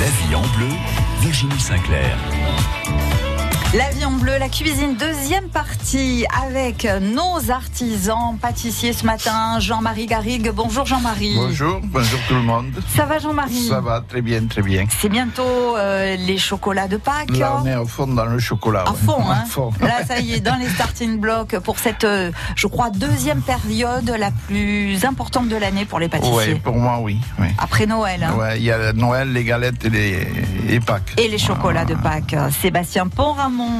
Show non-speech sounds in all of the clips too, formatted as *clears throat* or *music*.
La vie en bleu, Virginie Sinclair. La vie en bleu, la cuisine, deuxième partie avec nos artisans pâtissiers ce matin. Jean-Marie Garrigue. Bonjour Jean-Marie. Bonjour, bonjour tout le monde. Ça va Jean-Marie? Ça va très bien, très bien. C'est bientôt euh, les chocolats de Pâques. Là, on est à fond dans le chocolat. À ouais. fond, hein. À fond. Là, ça y est, dans les starting blocks pour cette, euh, je crois, deuxième période la plus importante de l'année pour les pâtissiers. Ouais, pour moi, oui. oui. Après Noël. hein. Ouais, il y a Noël, les galettes et les, et Pâques. Et les chocolats de Pâques. Sébastien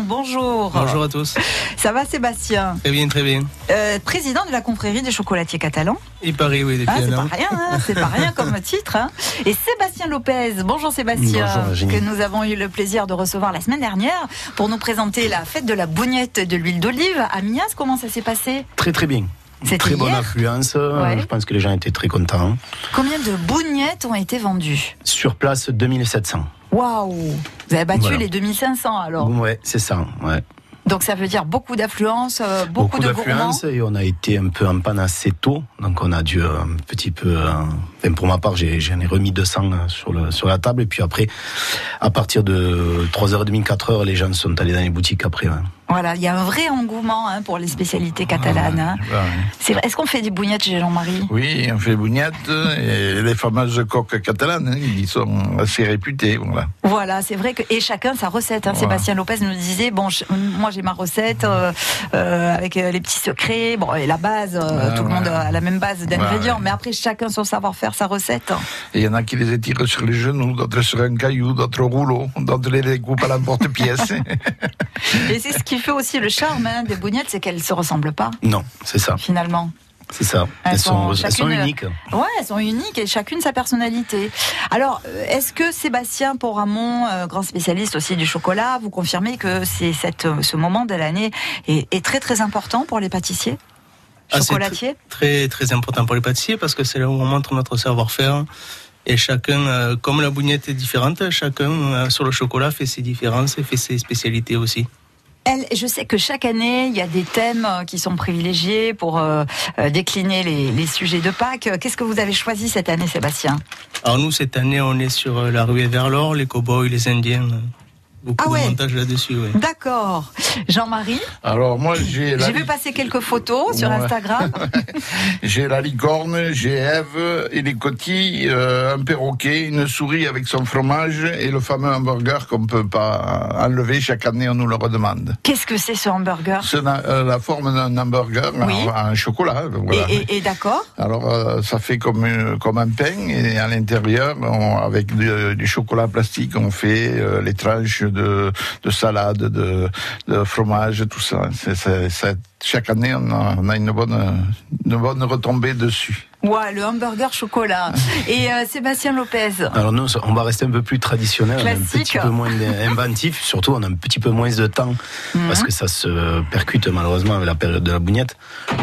Bonjour. Bonjour à tous. Ça va Sébastien? Très bien, très bien. Euh, Président de la confrérie des chocolatiers catalans. Il paraît, oui, depuis Ah, c'est pas rien, hein, c'est pas rien comme titre. hein. Et Sébastien Lopez, bonjour Sébastien, Bonjour, Virginie. que nous avons eu le plaisir de recevoir la semaine dernière pour nous présenter la fête de la bougnette de l'huile d'olive à Mias. Comment ça s'est passé? Très très bien. C'était Très bonne affluence. Ouais. Je pense que les gens étaient très contents. Combien de bougnettes ont été vendues? Sur place, 2700. Waouh Vous avez battu Voilà. les 2500 alors. Ouais, c'est ça. Ouais. Donc ça veut dire beaucoup d'affluence, euh, beaucoup, de d'affluence et on a été un peu en panne assez tôt. Donc on a dû euh, un petit peu. euh, enfin, pour ma part, j'en ai remis 200 sur, le, sur la table. Et puis après, à partir de 3h30, 4h, les gens sont allés dans les boutiques après. Voilà, il y a un vrai engouement hein, pour les spécialités catalanes. hein. Est-ce qu'on fait des bougnettes chez Jean-Marie? Oui, on fait bougnettes et les fameuses coques catalanes, hein, ils sont assez réputés. Voilà. Voilà, c'est vrai que et chacun sa recette. hein. Sébastien Lopez nous disait bon, je- moi j'ai ma recette euh, euh, avec euh, les petits secrets, bon et la base, euh, tout le monde a la même base d'ingrédients, Ouais. mais après chacun son savoir-faire, sa recette. Et il y en a qui les étirent sur les genoux, d'autres sur un caillou, d'autres au rouleau, d'autres les découpent à la porte-pièce. *laughs* Et c'est ce qui fait aussi le charme hein, des bougnettes, c'est qu'elles se ressemblent pas Non, c'est ça. finalement. C'est ça. Elles Elles, sont elles uniques. Ouais, elles sont uniques et chacune sa personnalité. Alors, euh, est-ce que Sébastien Poramon, euh, grand spécialiste aussi du chocolat, vous confirmez que c'est cette, euh, ce moment de l'année est, est très très important pour les pâtissiers? Ah, chocolatiers? Très, très important pour les pâtissiers parce que c'est là où on montre notre savoir-faire. Et chacun, euh, comme la bougnette est différente, chacun euh, sur le chocolat fait ses différences et fait ses spécialités aussi. Je sais que chaque année, il y a des thèmes euh, qui sont privilégiés pour euh, euh, décliner les, les sujets de Pâques. Qu'est-ce que vous avez choisi cette année, Sébastien? Alors nous, cette année, on est sur la ruée vers l'or, les cow-boys, les indiens. Euh, Beaucoup Ah ouais. de montage là-dessus, oui. D'accord. Jean-Marie, Alors moi j'ai j'ai vu passer quelques photos sur Ouais. Instagram. *laughs* j'ai la licorne, j'ai Ève et les cotilles, euh, un perroquet, une souris avec son fromage et le fameux hamburger qu'on peut pas enlever chaque année on nous le redemande. Qu'est-ce que c'est ce hamburger C'est la, euh, la forme d'un hamburger Oui. en, en chocolat. Voilà. Et, et- et d'accord Alors, euh, ça fait comme, une- comme un pain, et à l'intérieur, avec du, du chocolat plastique, on fait euh, les tranches de, de salade, de, de fromage, tout ça. Chaque année, on a, on a une, bonne, une bonne retombée dessus. Ouais, le hamburger chocolat. *laughs* Et euh, Sébastien Lopez Alors nous, on va rester un peu plus traditionnel, un petit peu moins *laughs* inventif. Surtout, on a un petit peu moins de temps Mhm. parce que ça se percute malheureusement avec la période de la bougnette.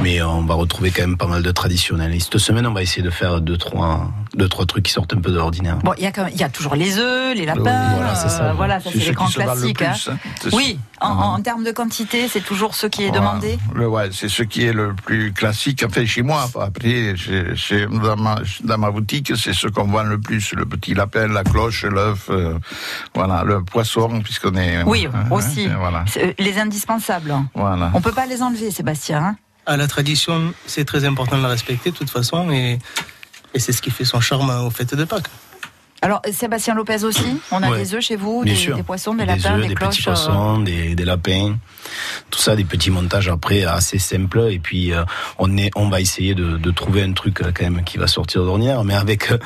Mais on va retrouver quand même pas mal de traditionnels. Et cette semaine, on va essayer de faire deux trois, deux trois trucs qui sortent un peu de l'ordinaire. Bon, il y, a quand même- il y a toujours les œufs, les lapins. Oui, voilà, c'est ça. euh, voilà, ça c'est les grands le classiques. hein. hein. Oui, en, en termes de quantité, c'est toujours ce qui est Voilà. demandé. Le, ouais, c'est ce qui est le plus classique. Enfin, chez moi, après, chez, chez- dans, ma, dans ma boutique, c'est ce qu'on vend le plus. Le petit lapin, la cloche, l'œuf, euh, voilà, le poisson, puisqu'on est... Oui, hein, aussi. hein, Voilà. C'est, euh, Les indispensables. voilà. On peut pas les enlever, Sébastien. hein. À la tradition, c'est très important de la respecter de toute façon et, et c'est ce qui fait son charme aux fêtes de Pâques. Alors, Sébastien Lopez aussi, on a Ouais. des œufs chez vous, des, des poissons, des des lapins, œufs, des, des cloches. petits euh, poissons, des, des lapins, tout ça, des petits montages après assez simples. Et puis euh, on est, on va essayer de, de trouver un truc euh, quand même qui va sortir d'ordinaire. Mais avec euh,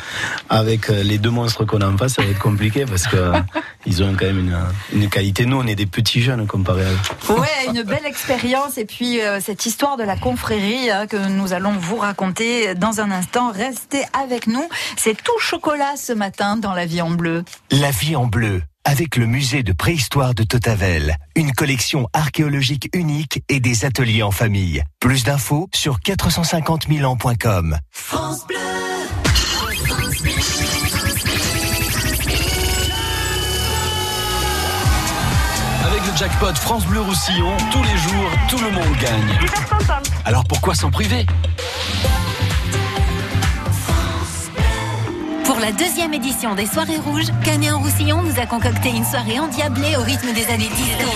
avec euh, les deux monstres qu'on a en face, ça va être compliqué parce que euh, *laughs* ils ont quand même une, une qualité. Nous, on est des petits jeunes comparé à eux. Ouais, une belle expérience et puis euh, cette histoire de la confrérie hein, que nous allons vous raconter dans un instant. Restez avec nous. C'est tout chocolat ce matin dans la vie en bleu. La vie en bleu, avec le musée de préhistoire de Totavel. Une collection archéologique unique et des ateliers en famille. Plus d'infos sur 450 000 ans.com. Avec le jackpot France Bleu Roussillon, tous les jours, tout le monde gagne. Alors pourquoi s'en priver? Pour la deuxième édition des Soirées Rouges, Canet-en-Roussillon nous a concocté une soirée endiablée au rythme des années disco.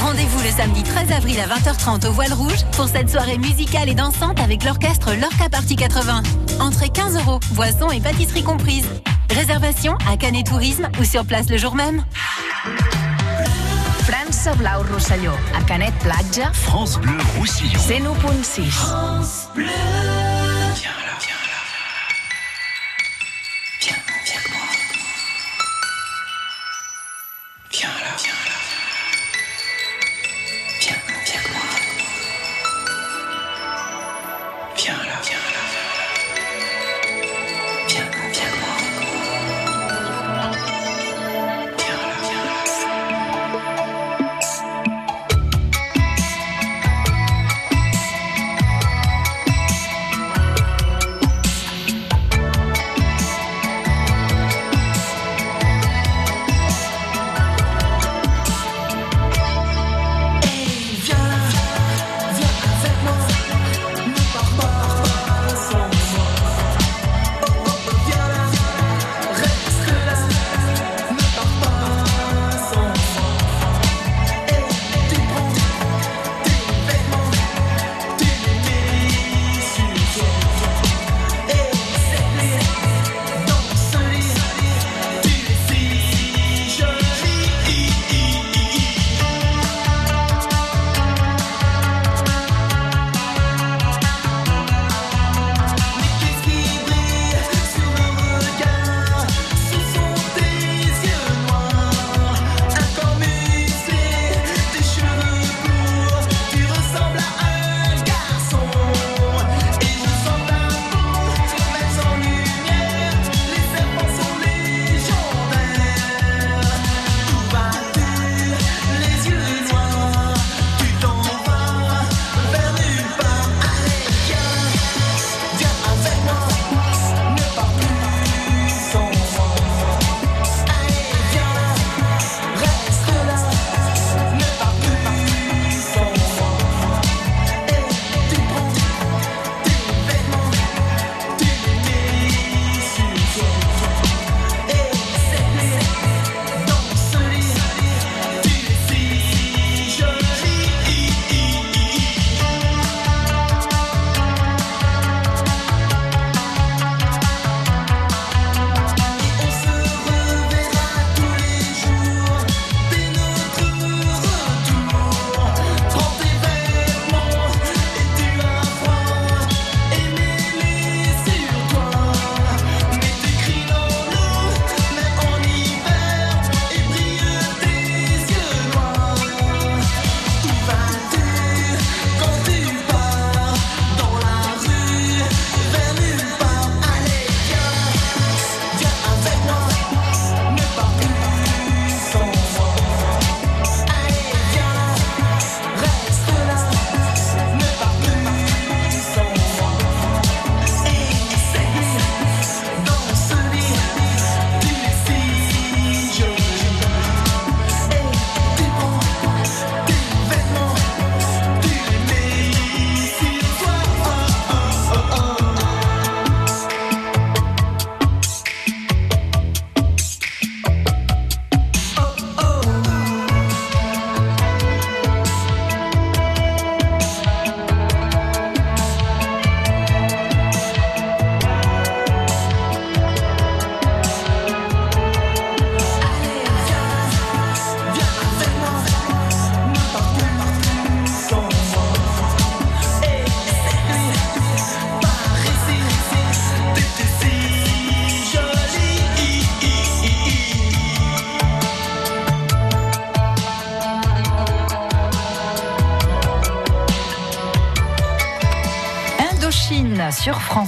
Rendez-vous le samedi 13 avril à 20h30 au Voile Rouge pour cette soirée musicale et dansante avec l'orchestre Lorca Party 80. Entrée 15 euros, boissons et pâtisseries comprises. Réservation à Canet Tourisme ou sur place le jour même. França Blau Rosselló, a Canet Platja, France Bleu Roussillon. 101.6. sur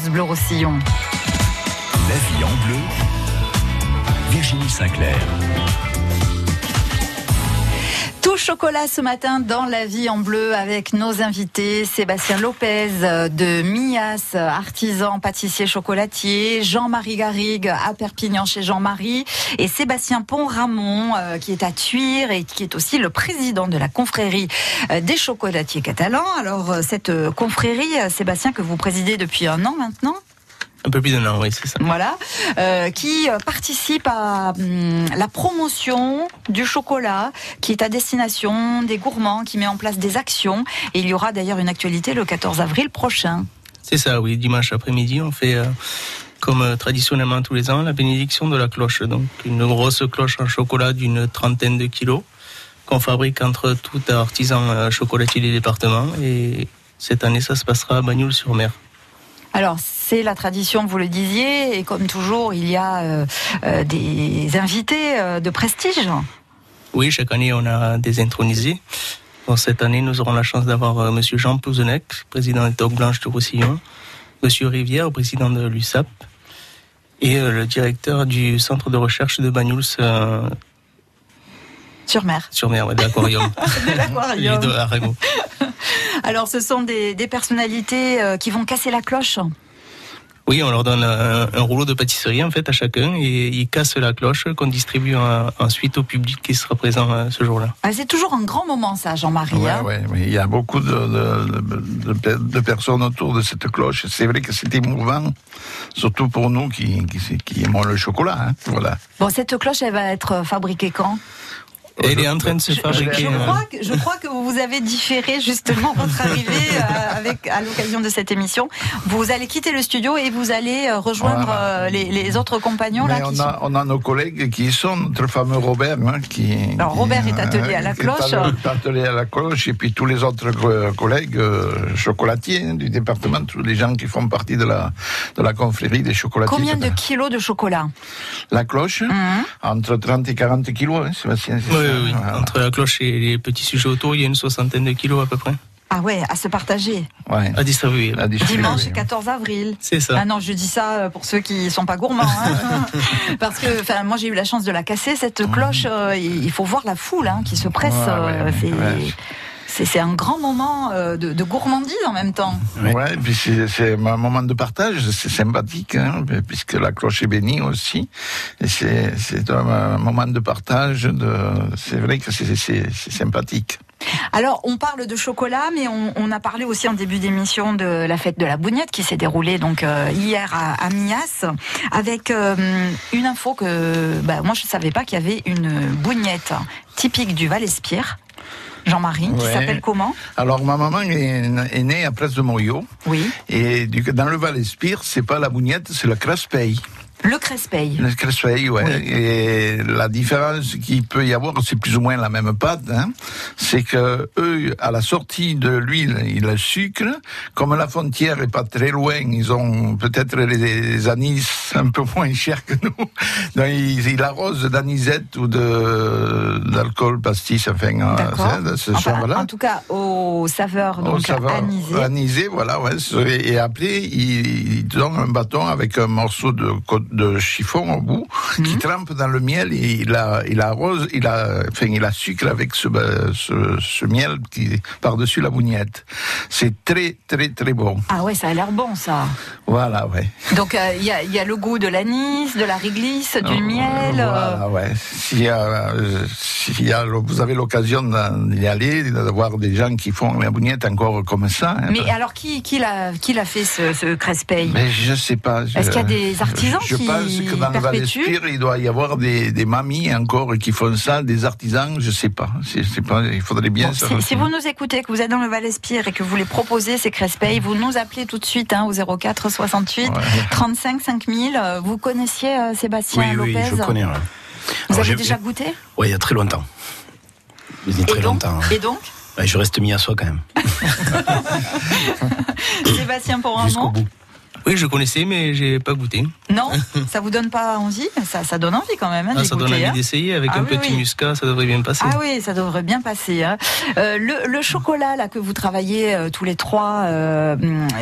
France Bleu Roussillon. La vie en bleu, Virginie Sinclair. Chocolat ce matin dans la vie en bleu avec nos invités Sébastien Lopez de Mias, artisan pâtissier chocolatier, Jean-Marie Garrigue à Perpignan chez Jean-Marie et Sébastien Pont-Ramon euh, qui est à Tuire et qui est aussi le président de la confrérie euh, des chocolatiers catalans. Alors euh, cette confrérie, Sébastien, que vous présidez depuis un an maintenant Un peu plus d'un an, oui, c'est ça. Voilà, euh, qui euh, participe à hum, la promotion du chocolat, qui est à destination des gourmands, qui met en place des actions. Et il y aura d'ailleurs une actualité le 14 avril prochain. C'est ça, oui. Dimanche après-midi, on fait, euh, comme traditionnellement tous les ans, la bénédiction de la cloche. Donc, une grosse cloche en chocolat d'une trentaine de kilos qu'on fabrique entre tout artisan chocolatier des départements. Et cette année, ça se passera à Bagnoul-sur-Mer. Alors, c'est la tradition, vous le disiez, et comme toujours, il y a euh, euh, des invités euh, de prestige. Oui, chaque année, on a des intronisés. Bon, cette année, nous aurons la chance d'avoir Monsieur Jean Plouzenec, président des Toques Blanches de Roussillon, Monsieur Rivière, président de l'USAP, et le directeur du centre de recherche de Banyuls euh, Sur mer. sur mer, ouais, de l'aquarium. *laughs* De l'aquarium. *laughs* *laughs* Alors, ce sont des, des personnalités qui vont casser la cloche. Oui, on leur donne un, un rouleau de pâtisserie en fait à chacun et ils cassent la cloche qu'on distribue ensuite au public qui sera présent euh, ce jour-là. Ah, c'est toujours un grand moment, ça, Jean-Marie. Ouais, hein. ouais, mais il y a beaucoup de, de, de- de- de personnes autour de cette cloche. C'est vrai que c'est émouvant, surtout pour nous qui, qui, qui aimons le chocolat. hein. Voilà. Bon, cette cloche, elle va être fabriquée quand? Elle est en train de se je, fabriquer. je euh, crois que, je crois que vous avez différé justement votre arrivée *laughs* euh, avec, à l'occasion de cette émission. Vous allez quitter le studio et vous allez euh, rejoindre Voilà. euh, les, les autres compagnons. Mais là, on qui a, on a nos collègues qui sont, notre fameux Robert, hein, qui. Alors, qui, Robert est attelé à la qui est cloche. attelé à la cloche, et puis tous les autres collègues euh, chocolatiers hein, du département, tous les gens qui font partie de la, de la confrérie des chocolatiers. Combien de kilos de chocolat? La cloche, Mhm. entre 30 et 40 kilos, hein, Sébastien. c'est Oui, oui, oui. voilà. Entre la cloche et les petits sujets autour, il y a une soixantaine de kilos à peu près Ah ouais, à se partager. Ouais. à distribuer. La distribuer. Dimanche 14 avril. C'est ça. Ah non, je dis ça euh, pour ceux qui sont pas gourmands. hein. *laughs* Parce que enfin, moi, j'ai eu la chance de la casser, cette cloche. euh, il faut voir la foule hein, qui se presse. Ouais, ouais, euh, ouais, c'est- un grand moment euh, de, de gourmandise en même temps. Ouais. Ouais, puis c'est un moment de partage, c'est sympathique, hein, puisque la cloche est bénie aussi. Et c'est un, un moment de partage. De, c'est vrai que c'est sympathique. Alors, on parle de chocolat, mais on, on a parlé aussi en début d'émission de la fête de la bougnette qui s'est déroulée donc euh, hier à, à Mias, avec euh, une info que bah, moi je ne savais pas qu'il y avait une bougnette typique du Val-Espire. Jean-Marie, qui Ouais. s'appelle comment Alors ma maman est, est née à Presse de Morio, Oui. et du, dans le Val-Espire, c'est pas la bougnette, c'est le craspeille. Le Crespeil. Le craspeille, ouais. Et la différence qu'il peut y avoir, c'est plus ou moins la même pâte, hein, c'est que eux, à la sortie de l'huile, ils le sucre. Comme la frontière est pas très loin, ils ont peut-être les, anis un peu moins chers que nous. *laughs* Donc ils, ils arrosent d'anisette ou de d'alcool pastis, enfin, euh, ce Enfin, en tout cas, aux saveurs donc Au saveur anisées. anisé, voilà, ouais. Et et après, il, il donne un bâton avec un morceau de, co- de chiffon au bout, qui Mhm. trempe dans le miel et il, a, il arrose, il a, enfin, il a sucre avec ce, ba- ce, ce miel qui par-dessus la bougnette. C'est très, très, très bon. Ah ouais, ça a l'air bon ça. Voilà, ouais. Donc euh, il y, a, il y a le goût de l'anis, de la réglisse, du Euh, miel. euh, Voilà, ouais. S'il y a, euh, s'il y a, vous avez l'occasion d'y aller, de voir des gens qui font la bougnette encore comme ça. hein. Mais alors qui, qui l'a qui l'a fait ce, ce Crespeil Mais je sais pas. je- Est-ce qu'il y a des artisans? je qui pense que dans Val-Espire, il doit y avoir des, des mamies encore qui font ça, des artisans, je sais pas. C'est c'est pas il faudrait bien Bon, si, vous nous écoutez, que vous êtes dans le Val-Espire et que vous voulez proposer ces Crespeil, vous nous appelez tout de suite hein, au 04 68 Ouais. 35 5000. Euh, Vous connaissiez euh, Sébastien Oui, oui, Lopez je connais. ouais. Vous Alors, avez déjà goûté Ouais, il y a très longtemps. Il y a très et donc, longtemps. hein. et donc je reste mis à soi quand même. *laughs* Sébastien pour un Jusqu'au mot bout. Oui, je connaissais, mais j'ai pas goûté. Non *laughs* Ça vous donne pas envie? Ça, ça donne envie quand même hein, Ah, ça donne envie hein. d'essayer. Avec Ah un oui, petit oui. muscat, ça devrait bien passer. Ah oui, ça devrait bien passer. hein. Euh, le, le chocolat là que vous travaillez euh, tous les trois, euh,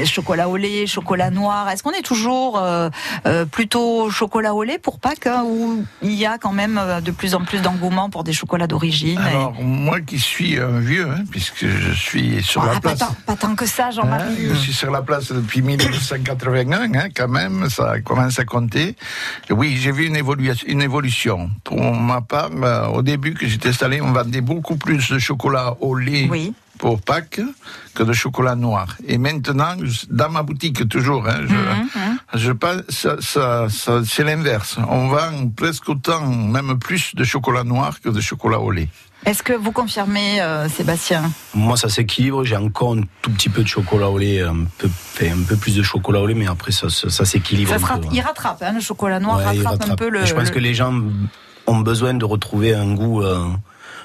chocolat au lait, chocolat noir. Est-ce qu'on est toujours euh, euh, plutôt chocolat au lait pour Pâques hein, ou il y a quand même euh, de plus en plus d'engouement pour des chocolats d'origine? Et- Alors, moi qui suis un vieux, hein, puisque je suis sur Ah, la pas, place. tant, pas tant que ça, Jean-Marie. je suis sur la place depuis *coughs* 1981, hein, quand même, ça commence à compter. Oui, j'ai vu une évolution, une évolution. Pour ma part, euh, au début que j'étais installé, on vendait beaucoup plus de chocolat au lait Oui. Pour Pâques que de chocolat noir. Et maintenant, dans ma boutique toujours, hein, je, Mhm, mhm. je pense, ça, ça, ça- c'est l'inverse. On vend presque autant, même plus de chocolat noir que de chocolat au lait. Est-ce que vous confirmez, euh, Sébastien Moi, ça s'équilibre. J'ai encore un tout petit peu de chocolat au lait, un peu, fait un peu plus de chocolat au lait, mais après, ça, ça, ça s'équilibre. Rat-. Il rattrape, hein, le chocolat noir Ouais, rattrape, un peu le. Je pense le- que les gens ont besoin de retrouver un goût, euh,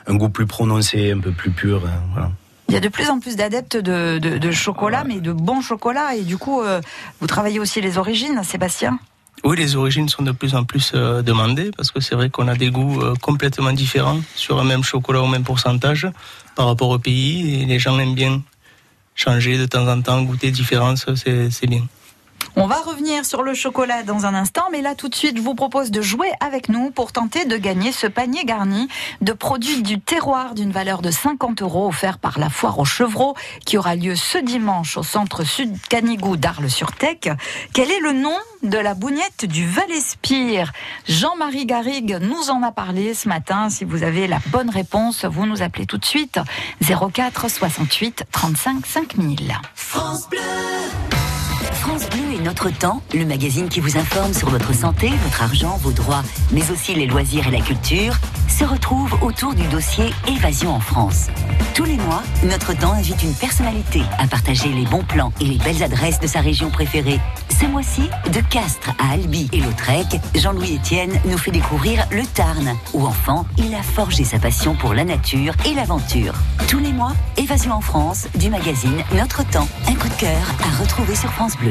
un goût plus prononcé, un peu plus pur. euh, voilà. Il y a de plus en plus d'adeptes de, de- de chocolat, mais de bon chocolat. Et du coup, euh, vous travaillez aussi les origines, Sébastien? Oui, les origines sont de plus en plus euh, demandées parce que c'est vrai qu'on a des goûts euh, complètement différents sur un même chocolat au même pourcentage par rapport au pays et les gens aiment bien changer de temps en temps, goûter différence, c'est bien. On va revenir sur le chocolat dans un instant, mais là tout de suite, je vous propose de jouer avec nous pour tenter de gagner ce panier garni de produits du terroir d'une valeur de 50 euros offert par la foire aux chevreaux qui aura lieu ce dimanche au centre sud Canigou d'Arles-sur-Tech. Quel est le nom de la bougnette du Val-Espire? Jean-Marie Garrigue nous en a parlé ce matin. Si vous avez la bonne réponse, vous nous appelez tout de suite 04 68 35 5000. France Bleu et Notre Temps, le magazine qui vous informe sur votre santé, votre argent, vos droits, mais aussi les loisirs et la culture, se retrouve autour du dossier Évasion en France. Tous les mois, Notre Temps invite une personnalité à partager les bons plans et les belles adresses de sa région préférée. Ce mois-ci, de Castres à Albi et Lautrec, Jean-Louis Etienne nous fait découvrir le Tarn, où enfant, il a forgé sa passion pour la nature et l'aventure. Tous les mois, Évasion en France, du magazine Notre Temps. Un coup de cœur à retrouver sur France Bleu.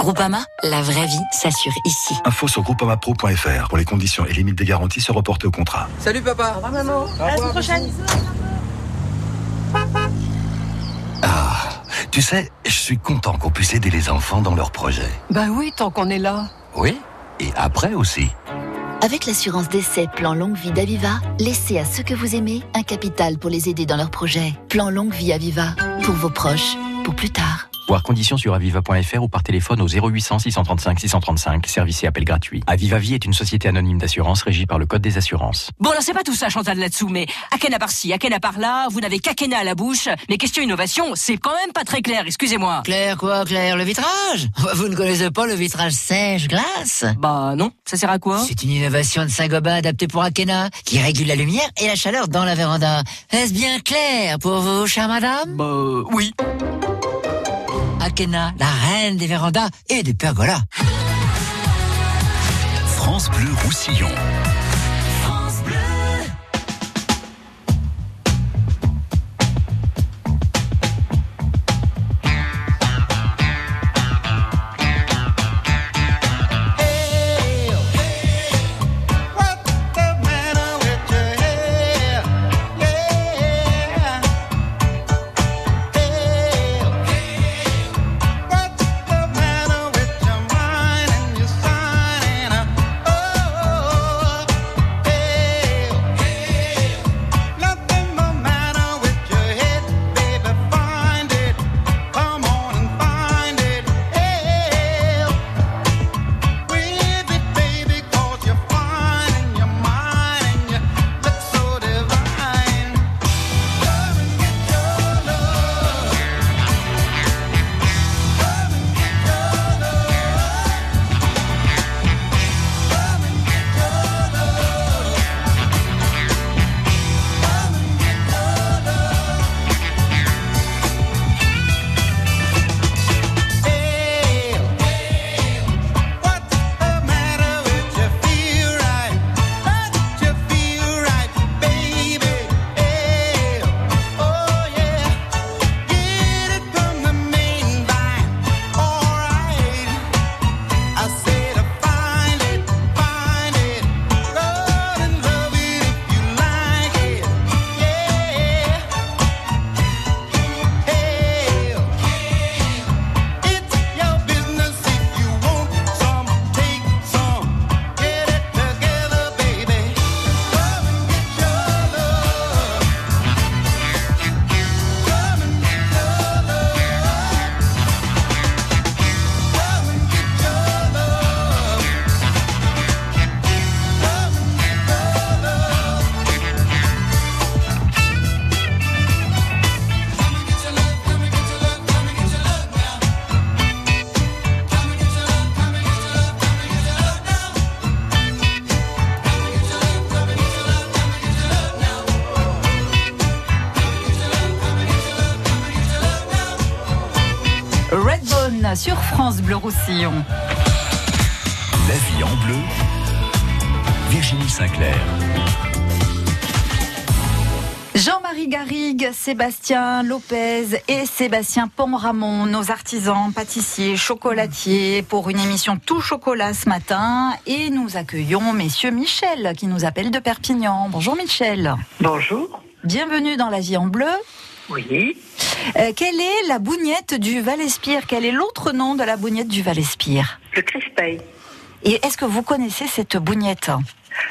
Groupama, la vraie vie s'assure ici. Info sur groupamapro.fr. Pour les conditions et limites des garanties, se reporter au contrat. Salut papa. Au revoir maman. À la semaine prochaine. Ah, tu sais, je suis content qu'on puisse aider les enfants dans leurs projets. Bah oui, tant qu'on est là. Oui, et après aussi. Avec l'assurance d'essai Plan Longue Vie d'Aviva, laissez à ceux que vous aimez un capital pour les aider dans leurs projets. Plan Longue Vie Aviva, pour vos proches, pour plus tard. Voir conditions sur aviva.fr ou par téléphone au 0800 635 635, service et appel gratuit. Aviva Vie est une société anonyme d'assurance régie par le Code des assurances. Bon, alors c'est pas tout ça, Chantal, là-dessous, mais Akena par-ci, Akena par-là, vous n'avez qu'Akena à la bouche, mais question innovation, c'est quand même pas très clair, excusez-moi. Claire quoi, Claire Le vitrage? Vous ne connaissez pas le vitrage sèche-glace Bah non, ça sert à quoi? C'est une innovation de Saint-Gobain adaptée pour Akena, qui régule la lumière et la chaleur dans la véranda. Est-ce bien clair pour vous, chère madame? Bah oui. La reine des vérandas et des pergolas. France Bleu Roussillon. France Bleu Roussillon. La vie en bleu, Virginie Sinclair. Jean-Marie Garrigue, Sébastien Lopez et Sébastien Ponramon, nos artisans, pâtissiers, chocolatiers, pour une émission tout chocolat ce matin. Et nous accueillons messieurs Michel qui nous appelle de Perpignan. Bonjour Michel. Bonjour. Bienvenue dans la vie en bleu. Oui. Euh, quelle est la bougnette du Val-Espire? Quel est l'autre nom de la bougnette du Val-Espire? Le Crispeil. Et est-ce que vous connaissez cette bougnette?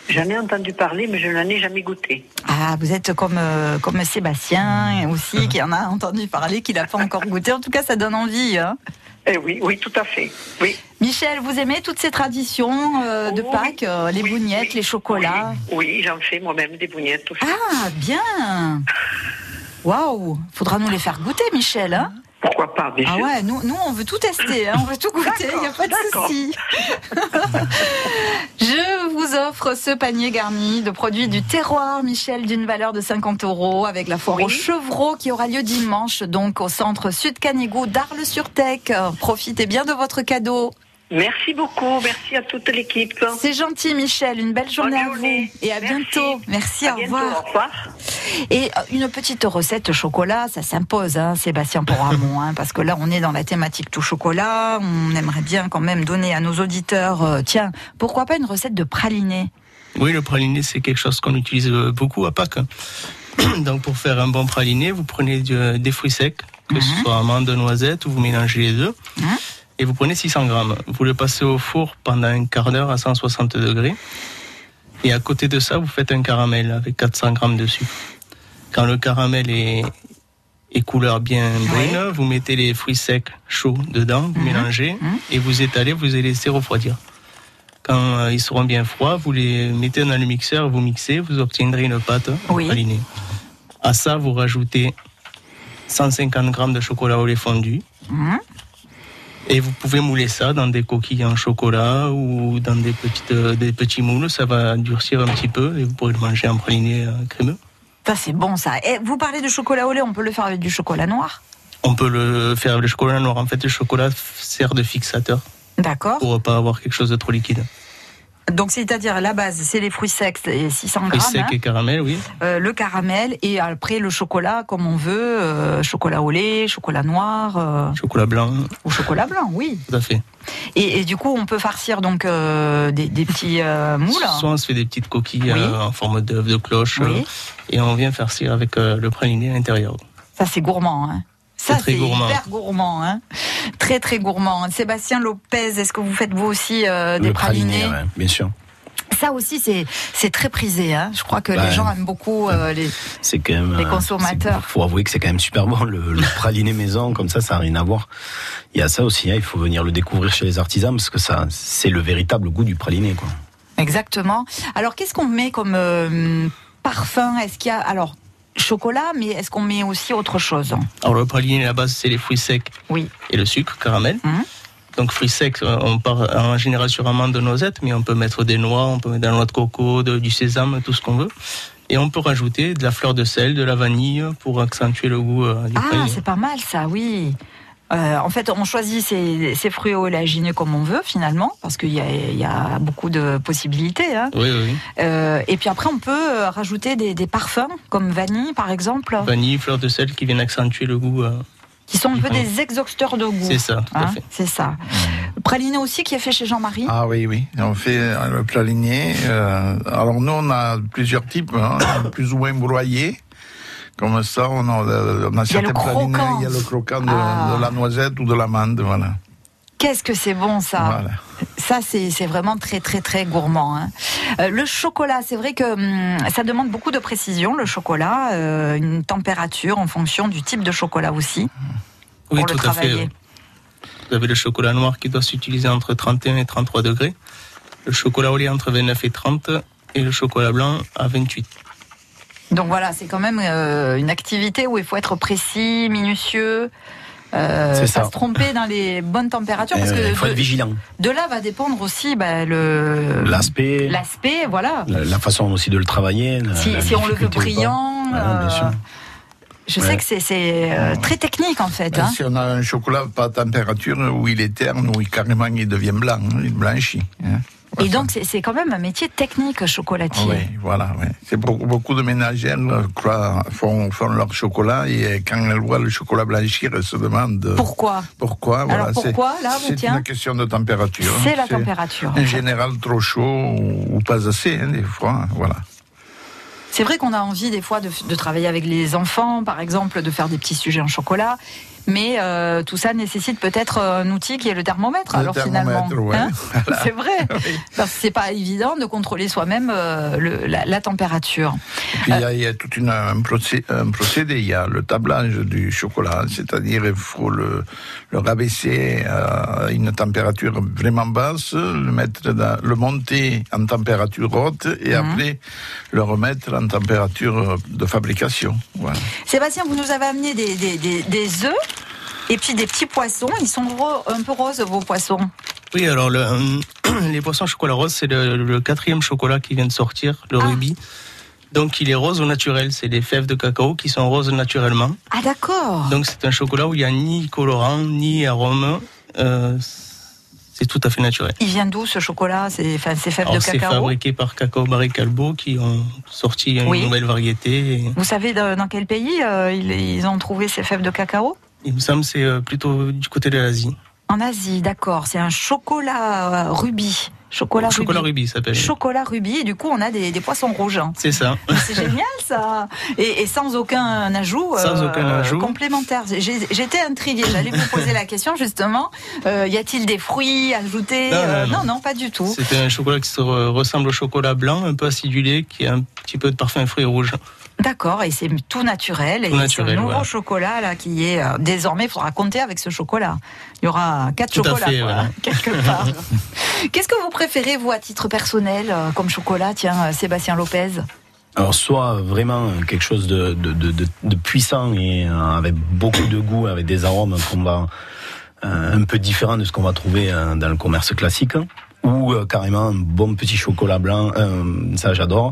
J'en ai entendu parler, mais je n'en ai jamais goûté. Ah, vous êtes comme, euh, comme Sébastien aussi, qui en a entendu parler, qui l'a pas encore goûté. En tout cas, ça donne envie. Hein. Eh oui, oui, tout à fait. Oui. Michel, vous aimez toutes ces traditions euh, de Oh, Pâques, euh, les bougnettes, les chocolats? Oui, j'en fais moi-même des bougnettes aussi. Ah, bien Waouh Faudra nous les faire goûter, Michel. Hein Pourquoi pas, ah ouais, nous, nous on veut tout tester, hein, on veut tout goûter, il n'y a pas de souci. *laughs* Je vous offre ce panier garni de produits du terroir, Michel, d'une valeur de 50 euros, avec la foire aux chevreaux qui aura lieu dimanche, donc au centre Sud Canigou d'Arles-sur-Tech. Profitez bien de votre cadeau. Merci beaucoup, merci à toute l'équipe. C'est gentil, Michel. Une belle journée, à vous et à bientôt. Merci, À au bientôt, revoir. au revoir. Et euh, une petite recette chocolat, ça s'impose, hein, Sébastien Poramon, hein, parce que là, on est dans la thématique tout chocolat. On aimerait bien quand même donner à nos auditeurs, euh, tiens, pourquoi pas une recette de praliné? Oui, le praliné, c'est quelque chose qu'on utilise euh, beaucoup à Pâques. *coughs* Donc, pour faire un bon praliné, vous prenez du- des fruits secs, que ce soit amandes, noisettes, ou vous mélangez les deux. Et vous prenez 600 grammes. Vous le passez au four pendant un quart d'heure à 160 degrés. Et à côté de ça, vous faites un caramel avec 400 grammes de sucre. Quand le caramel est, est couleur bien brune, vous mettez les fruits secs chauds dedans, vous mélangez et vous étalez, vous les laissez refroidir. Quand euh, ils seront bien froids, vous les mettez dans le mixeur, vous mixez, vous obtiendrez une pâte pralinée. À ça, vous rajoutez 150 grammes de chocolat au lait fondu. Et vous pouvez mouler ça dans des coquilles en chocolat ou dans des, petites, euh, des petits moules. Ça va durcir un petit peu et vous pourrez le manger en praliné euh, crémeux. Ça, c'est bon, ça. Et vous parlez de chocolat au lait, on peut le faire avec du chocolat noir? On peut le faire avec le chocolat noir. En fait, le chocolat sert de fixateur D'accord. pour pas avoir quelque chose de trop liquide. Donc, c'est-à-dire, à la base, c'est les fruits secs et 600 Fruits grammes. secs hein. et caramel, oui. Euh, le caramel et après le chocolat comme on veut, euh, chocolat au lait, chocolat noir euh, Chocolat blanc, ou chocolat blanc, oui. tout à fait. Et, et du coup, on peut farcir donc des, des petits moules. Soit on se fait des petites coquilles Oui. en forme d'œuf de cloche Oui. et on vient farcir avec le praliné à l'intérieur. Ça, c'est gourmand. Hein. Ça, C'est très c'est gourmand. hyper gourmand. Hein. Très, très gourmand. Sébastien Lopez, est-ce que vous faites vous aussi euh, des Le pralinés praliné, ouais, bien sûr. Ça aussi, c'est très prisé. Hein. Je crois que Bah, les gens aiment beaucoup euh, les. C'est quand même. Les euh, consommateurs. c'est- Faut avouer que c'est quand même super bon le, le *laughs* praliné maison, comme ça, ça n'a rien à voir. Il y a ça aussi, hein, il faut venir le découvrir chez les artisans parce que ça, c'est le véritable goût du praliné, quoi. Exactement. Alors, qu'est-ce qu'on met comme euh, parfum? Est-ce qu'il y a alors chocolat, mais est-ce qu'on met aussi autre chose Alors le praliné, à la base, c'est les fruits secs Oui. et le sucre, caramel. Donc fruits secs, euh, on part en général sur amande de noisette, mais on peut mettre des noix, on peut mettre de la noix de coco, de- du sésame, tout ce qu'on veut. Et on peut rajouter de la fleur de sel, de la vanille pour accentuer le goût euh, du Ah, c'est pas mal ça, oui. Euh, en fait, on choisit ces, ces fruits oléagineux comme on veut finalement, parce qu'il y a, il y a beaucoup de possibilités. hein. Oui, oui. Euh, et puis après, on peut euh, rajouter des, des parfums comme vanille, par exemple, Vanille, fleur de sel qui viennent accentuer le goût. euh, qui sont un peu des exhausteurs de goût. C'est ça, tout à Hein, fait. C'est ça. Praliné aussi qui est fait chez Jean-Marie. Ah oui, oui. On fait le praliné. euh, alors nous, on a plusieurs types, hein, *coughs* plus ou moins broyés. Comme ça, on a, euh, on a Il y a le certains pralinés. croquant. Il y a le croquant de, Ah. de la noisette ou de l'amande, voilà. Qu'est-ce que c'est bon ça Voilà. Ça, c'est vraiment très, très, très gourmand. hein. Euh, le chocolat, c'est vrai que hum, ça demande beaucoup de précision, le chocolat, euh, une température en fonction du type de chocolat aussi. Oui, pour tout le à fait. Vous avez le chocolat noir qui doit s'utiliser entre 31 et 33 degrés, le chocolat au lait entre 29 et 30 et le chocolat blanc à 28. Donc voilà, c'est quand même euh, une activité où il faut être précis, minutieux. Euh, C'est pas ça. se tromper dans les bonnes températures Eh parce ouais, que il faut de, être vigilant. de là va dépendre aussi bah, le L'aspect, l'aspect voilà la, la façon aussi de le travailler. la- si, la si on le veut brillant bien euh, sûr. Je Ouais. sais que c'est- c'est euh, très technique en fait. Ben, hein. Si on a un chocolat pas à température où il est terne, où il, carrément il devient blanc, hein, il blanchit. hein. Et donc c'est- quand même un métier technique chocolatier. Oui, voilà. ouais. C'est beaucoup, beaucoup de ménagères font, font leur chocolat et quand elles voient le chocolat blanchir, elles se demandent euh, Pourquoi? pourquoi. Alors voilà, c'est- pourquoi, là, C'est une question de température. C'est la température, en fait. général, trop chaud ou, pas assez, hein, des fois. hein, Voilà. C'est vrai qu'on a envie des fois de, de travailler avec les enfants, par exemple, de faire des petits sujets en chocolat. Mais euh, tout ça nécessite peut-être un outil qui est le thermomètre. Le alors finalement, ouais. Hein *laughs* Voilà. c'est vrai. *laughs* Parce que c'est pas évident de contrôler soi-même euh, la, la température. Il y a- il y, a tout une, un, procé- un procédé. Il y a le tablage du chocolat, c'est-à-dire il faut le, le rabaisser à une température vraiment basse, le mettre dans- le monter en température haute et Mhm. après le remettre en température de fabrication. Voilà. Sébastien, vous nous avez amené des, des, des, des œufs et puis des petits poissons. Ils sont un peu roses, vos poissons. Oui, alors le, euh, *clears throat* les poissons chocolat rose, c'est le, le quatrième chocolat qui vient de sortir, le rubis. Donc il est rose au naturel, c'est des fèves de cacao qui sont roses naturellement. Ah d'accord. Donc c'est un chocolat où il n'y a ni colorant, ni arôme. euh, c'est tout à fait naturel. Il vient d'où ce chocolat? C'est enfin, fèves Alors de c'est cacao? fabriqué par Cacao Barry Calbo qui ont sorti une Oui. nouvelle variété. et Vous savez dans dans quel pays euh, ils, ils ont trouvé ces fèves de cacao? Il me semble que c'est euh, plutôt du côté de l'Asie. En Asie, d'accord. C'est un chocolat euh, rubis. Chocolat, Chocolat rubis. s'appelle. Chocolat rubis. Et du coup, on a des, des poissons rouges. hein. C'est ça. C'est génial ça et, et sans aucun ajout, euh, Sans aucun ajout. complémentaire. J'étais intriguée, j'allais vous poser la question justement. Euh, y a-t-il des fruits ajoutés Non, Euh, non, non, non. non, pas du tout. C'est un chocolat qui se re- ressemble au chocolat blanc, un peu acidulé, qui a un petit peu de parfum fruits rouges. D'accord, et c'est tout naturel. Tout et naturel, c'est un nouveau voilà. chocolat là qui est euh, désormais, il faudra compter avec ce chocolat. Il y aura quatre Tout chocolats fait, quoi, voilà. quelque *laughs* part. Qu'est-ce que vous préférez vous à titre personnel euh, comme chocolat, tiens, euh, Sébastien Lopez? Alors soit vraiment quelque chose de, de, de, de- de puissant et avec beaucoup de goût, avec des arômes qu'on va euh, un peu différents de ce qu'on va trouver euh, dans le commerce classique. Ou euh, carrément un bon petit chocolat blanc, euh, ça j'adore.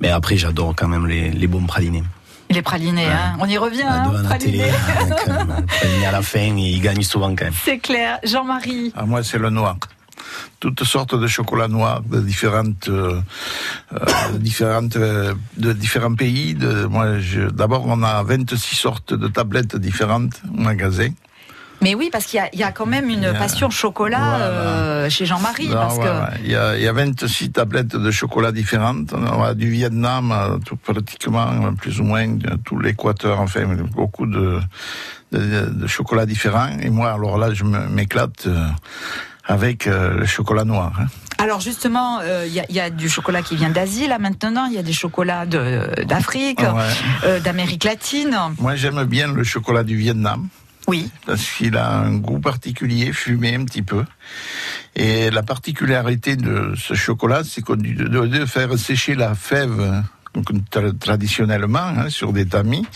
Mais après j'adore quand même les, les bons pralinés. Les pralinés, hein. on y revient, hein, Devant la télé, pralinés. *laughs* avec euh, le praliné à la fin, et ils gagnent souvent quand même. C'est clair. Jean-Marie Ah, moi, c'est le noir. Toutes sortes de chocolats noirs de différentes, euh, euh, différentes, euh, de différents pays. De, moi, je- d'abord, on a 26 sortes de tablettes différentes au magasin. Mais oui, parce qu'il y a- il y, a quand même une a- passion chocolat Voilà. euh, chez Jean-Marie. Non, parce voilà. que il, y a, il y a 26 tablettes de chocolat différentes. On a du Vietnam, euh, tout pratiquement, euh, plus ou moins, tout l'Équateur, enfin, beaucoup de, de, de chocolats différents. Et moi, alors là, je m'éclate avec le chocolat noir. hein. Alors justement, euh, il y, a- il y a du chocolat qui vient d'Asie là maintenant, il y a des chocolats de- d'Afrique, Ouais. euh, d'Amérique latine. Moi, j'aime bien le chocolat du Vietnam. Oui. Parce qu'il a un goût particulier, fumé un petit peu. Et la particularité de ce chocolat, c'est qu'on de, faire sécher la fève traditionnellement hein, sur des tamis,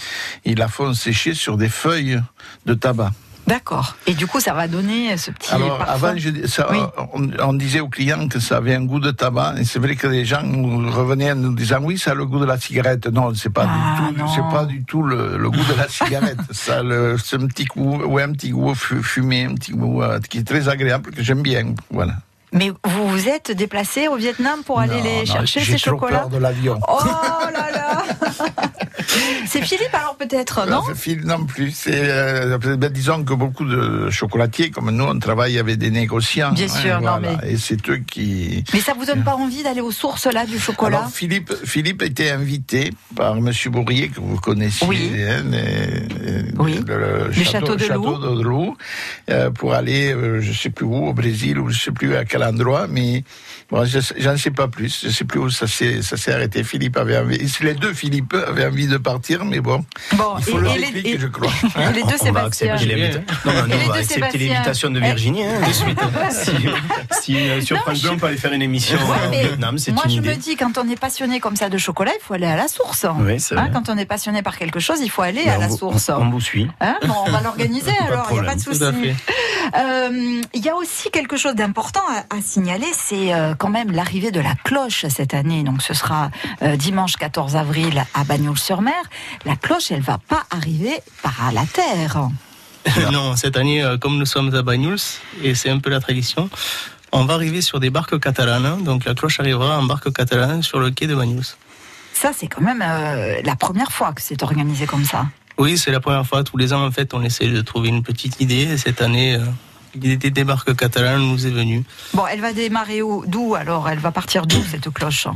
ils la font sécher sur des feuilles de tabac. D'accord. Et du coup, ça va donner ce petit Alors parfum. avant, je, ça, Oui. on, on disait aux clients que ça avait un goût de tabac, et c'est vrai que les gens revenaient en nous disant oui, ça a le goût de la cigarette. Non, c'est pas Ah, du tout, c'est pas du tout le, le goût de la *laughs* cigarette. ça, a le- c'est un petit goût, ouais, un petit goût fu- fumé, un petit goût euh, qui est très agréable que j'aime bien. Voilà. Mais vous vous êtes déplacé au Vietnam pour aller Non, les non, chercher j'ai ces trop chocolats peur de l'avion. Oh là là *laughs* C'est Philippe alors peut-être, non Euh, Phil, non plus. C'est, euh, ben, disons que beaucoup de chocolatiers comme nous, on travaille avec des négociants. Bien hein, sûr, non, voilà. Et c'est eux qui. Mais ça vous donne pas envie d'aller aux sources là du chocolat Alors Philippe, Philippe était invité par Monsieur Bourrier que vous connaissez, hein, les- le, Le château de de Loup, euh, pour aller, euh, je sais plus où, au Brésil ou je sais plus à quel endroit, mais bon, je sais- j'en sais pas plus. Je sais plus où ça s'est ça s'est arrêté. Philippe avait envie, les deux Philippe avaient envie de partir, mais bon, Bon, il faut et- le et les- déclic, je crois. *laughs* et les deux Sébastien. Non, non, les on va deux accepter Sébastien. l'invitation de. Virginie hein, de suite. *laughs* si, si, euh, sur France 2, on peut aller faire une émission Ouais, au Vietnam, c'est Moi, une je idée. me dis, quand on est passionné comme ça de chocolat, il faut aller à la source. Oui, vrai. quand on est passionné par quelque chose, il faut aller Mais à la vous- source. On, on vous suit. Hein Bon, on va l'organiser *laughs* alors, il n'y a pas de souci. Euh, Il y a aussi quelque chose d'important à, à signaler, c'est euh, quand même l'arrivée de la cloche cette année. Donc ce sera euh, dimanche 14 avril à Bagnols-sur-Mer. la cloche, elle va pas arriver par la terre. *laughs* non, cette année, euh, comme nous sommes à Banyuls, et c'est un peu la tradition, on va arriver sur des barques catalanes. Donc la cloche arrivera en barque catalane sur le quai de Banyuls. Ça, c'est quand même euh, la première fois que c'est organisé comme ça. Oui, c'est la première fois. Tous les ans, en fait, on essaie de trouver une petite idée. Et cette année, euh, des barques catalanes nous est venue. Bon, elle va démarrer où d'où alors? Elle va partir d'où cette cloche?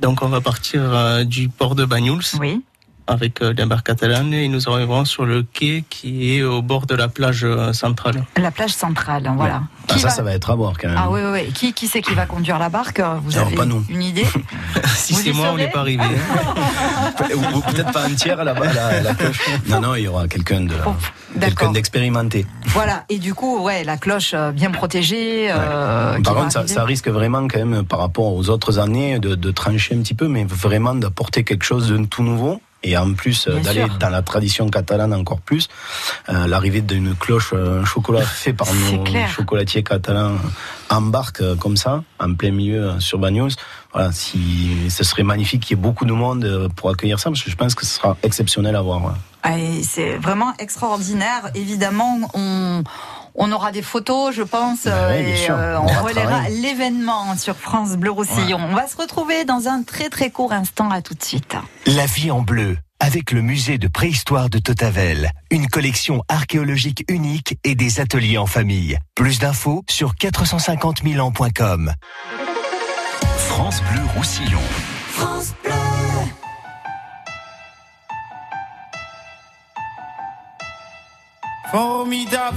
Donc on va partir euh, du port de Banyuls. Oui. Avec euh, les barques catalanes et nous arriverons sur le quai qui est au bord de la plage euh, centrale. La plage centrale, voilà. Ah, ça, va- ça va être à voir quand même. Ah oui, oui, oui. Qui, qui c'est qui va conduire la barque Vous Alors, avez pas nous. une idée *laughs* si Vous c'est moi, on n'est pas arrivé. hein. *laughs* Ou- Peut-être pas entière là-bas, la, la cloche. Non, non, il y aura quelqu'un de, quelqu'un d'expérimenté. Voilà. Et du coup, ouais, la cloche euh, bien protégée. euh, Par contre, ça, risque vraiment quand même, par rapport aux autres années, de, de trancher un petit peu, mais vraiment d'apporter quelque chose de tout nouveau. Et en plus, euh, d'aller dans la tradition catalane encore plus, euh, l'arrivée d'une cloche, euh, un chocolat fait par nos clair. chocolatiers catalans en barque comme ça, en plein milieu sur Bagnols. Voilà, si, ce serait magnifique qu'il y ait beaucoup de monde pour accueillir ça, parce que je pense que ce sera exceptionnel à voir. ouais. Ah, C'est vraiment extraordinaire. Évidemment, on, on aura des photos, je pense, oui, bien et euh, On travailler. l'événement sur France Bleu Roussillon. On va se retrouver dans un très très court instant. À tout de suite. La vie en bleu, avec le musée de préhistoire de Totavel, une collection archéologique unique et des ateliers en famille. Plus d'infos sur 450 000 ans.com. France Bleu Roussillon. France Bleu. Formidable,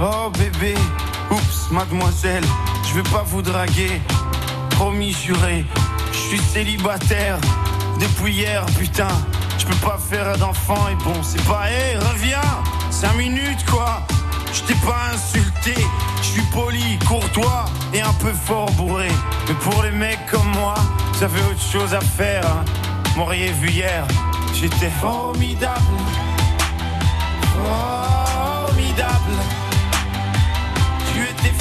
Oh bébé, oups, mademoiselle, je veux pas vous draguer. Promis juré, je suis célibataire depuis hier, putain. Je peux pas faire d'enfant et bon, c'est pas, hé, reviens, cinq minutes quoi. Je t'ai pas insulté, je suis poli, courtois et un peu fort bourré. Mais pour les mecs comme moi, ça fait autre chose à faire. hein. M'auriez vu hier, j'étais formidable. Formidable.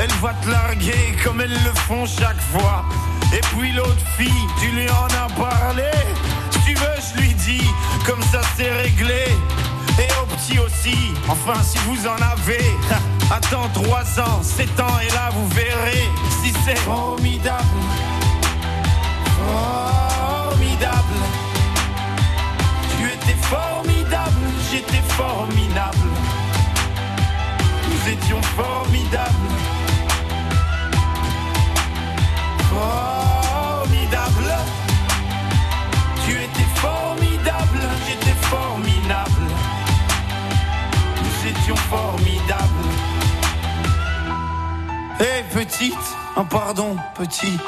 Elle va te larguer comme elles le font chaque fois. Et puis l'autre fille, tu lui en as parlé. Si tu veux, je lui dis, comme ça c'est réglé. Et au petit aussi, enfin si vous en avez. Attends 3 ans, 7 ans, et là vous verrez si c'est formidable. Formidable. Tu étais formidable, j'étais formidable. Nous étions formidables. Formidable. Tu étais formidable, j'étais formidable. Nous étions formidables. Hé petite, un pardon petit.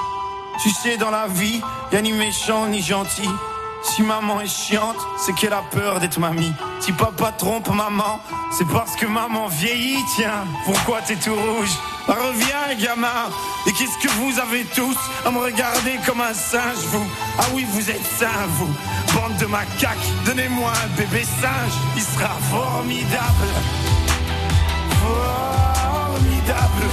Tu sais dans la vie, y a ni méchant ni gentil. Si maman est chiante, c'est qu'elle a peur d'être mamie. Si papa trompe maman, c'est parce que maman vieillit, tiens. Pourquoi t'es tout rouge? Reviens, gamin. Et qu'est-ce que vous avez tous à me regarder comme un singe, vous? Ah oui, vous êtes sains, vous. Bande de macaques, donnez-moi un bébé singe. Il sera formidable. Formidable.